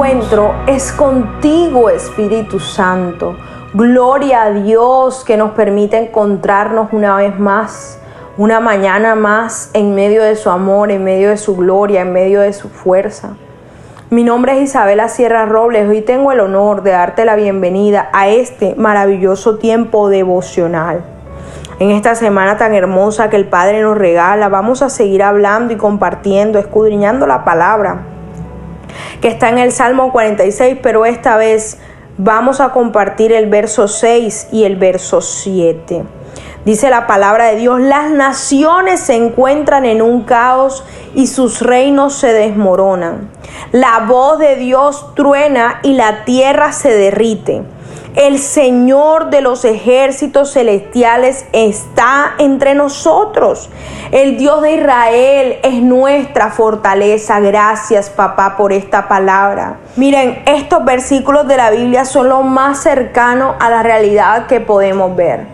encuentro es contigo, Espíritu Santo. Gloria a Dios que nos permite encontrarnos una vez más, una mañana más en medio de su amor, en medio de su gloria, en medio de su fuerza. Mi nombre es Isabela Sierra Robles. Hoy tengo el honor de darte la bienvenida a este maravilloso tiempo devocional. En esta semana tan hermosa que el Padre nos regala, vamos a seguir hablando y compartiendo, escudriñando la palabra que está en el Salmo 46, pero esta vez vamos a compartir el verso 6 y el verso 7. Dice la palabra de Dios, las naciones se encuentran en un caos y sus reinos se desmoronan. La voz de Dios truena y la tierra se derrite. El Señor de los ejércitos celestiales está entre nosotros. El Dios de Israel es nuestra fortaleza. Gracias, papá, por esta palabra. Miren, estos versículos de la Biblia son lo más cercano a la realidad que podemos ver.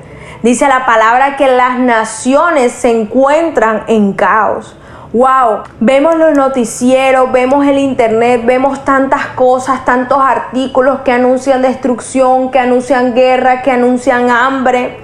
Dice la palabra que las naciones se encuentran en caos. Wow, vemos los noticieros, vemos el internet, vemos tantas cosas, tantos artículos que anuncian destrucción, que anuncian guerra, que anuncian hambre.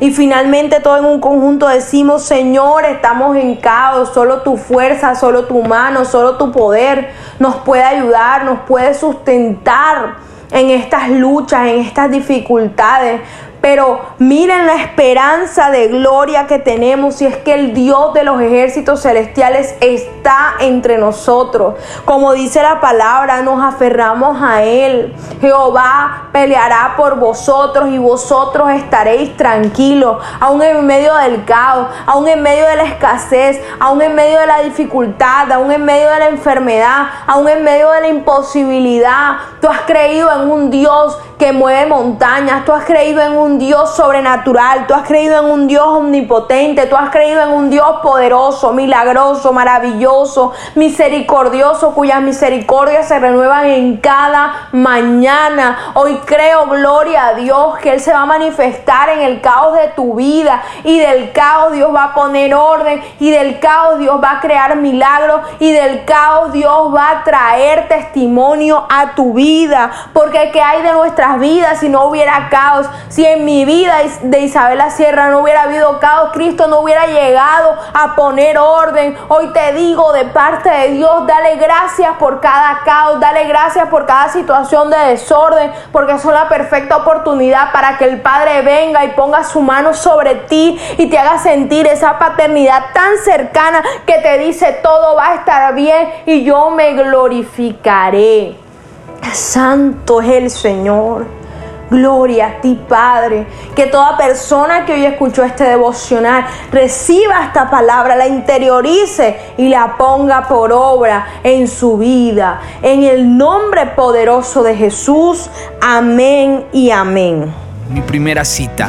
Y finalmente todo en un conjunto decimos, Señor, estamos en caos, solo tu fuerza, solo tu mano, solo tu poder nos puede ayudar, nos puede sustentar en estas luchas, en estas dificultades. Pero miren la esperanza de gloria que tenemos y es que el Dios de los ejércitos celestiales está entre nosotros. Como dice la palabra, nos aferramos a Él. Jehová peleará por vosotros y vosotros estaréis tranquilos, aún en medio del caos, aún en medio de la escasez, aún en medio de la dificultad, aún en medio de la enfermedad, aún en medio de la imposibilidad. Tú has creído en un Dios que mueve montañas, tú has creído en un Dios sobrenatural, tú has creído en un Dios omnipotente, tú has creído en un Dios poderoso, milagroso, maravilloso, misericordioso, cuyas misericordias se renuevan en cada mañana. Hoy creo, gloria a Dios, que Él se va a manifestar en el caos de tu vida y del caos Dios va a poner orden y del caos Dios va a crear milagros y del caos Dios va a traer testimonio a tu vida, porque que hay de nuestras vidas si no hubiera caos, si en mi vida de Isabela Sierra no hubiera habido caos, Cristo no hubiera llegado a poner orden. Hoy te digo de parte de Dios, dale gracias por cada caos, dale gracias por cada situación de desorden, porque son la perfecta oportunidad para que el Padre venga y ponga su mano sobre ti y te haga sentir esa paternidad tan cercana que te dice todo va a estar bien y yo me glorificaré. Santo es el Señor. Gloria a ti, Padre. Que toda persona que hoy escuchó este devocional reciba esta palabra, la interiorice y la ponga por obra en su vida. En el nombre poderoso de Jesús. Amén y amén. Mi primera cita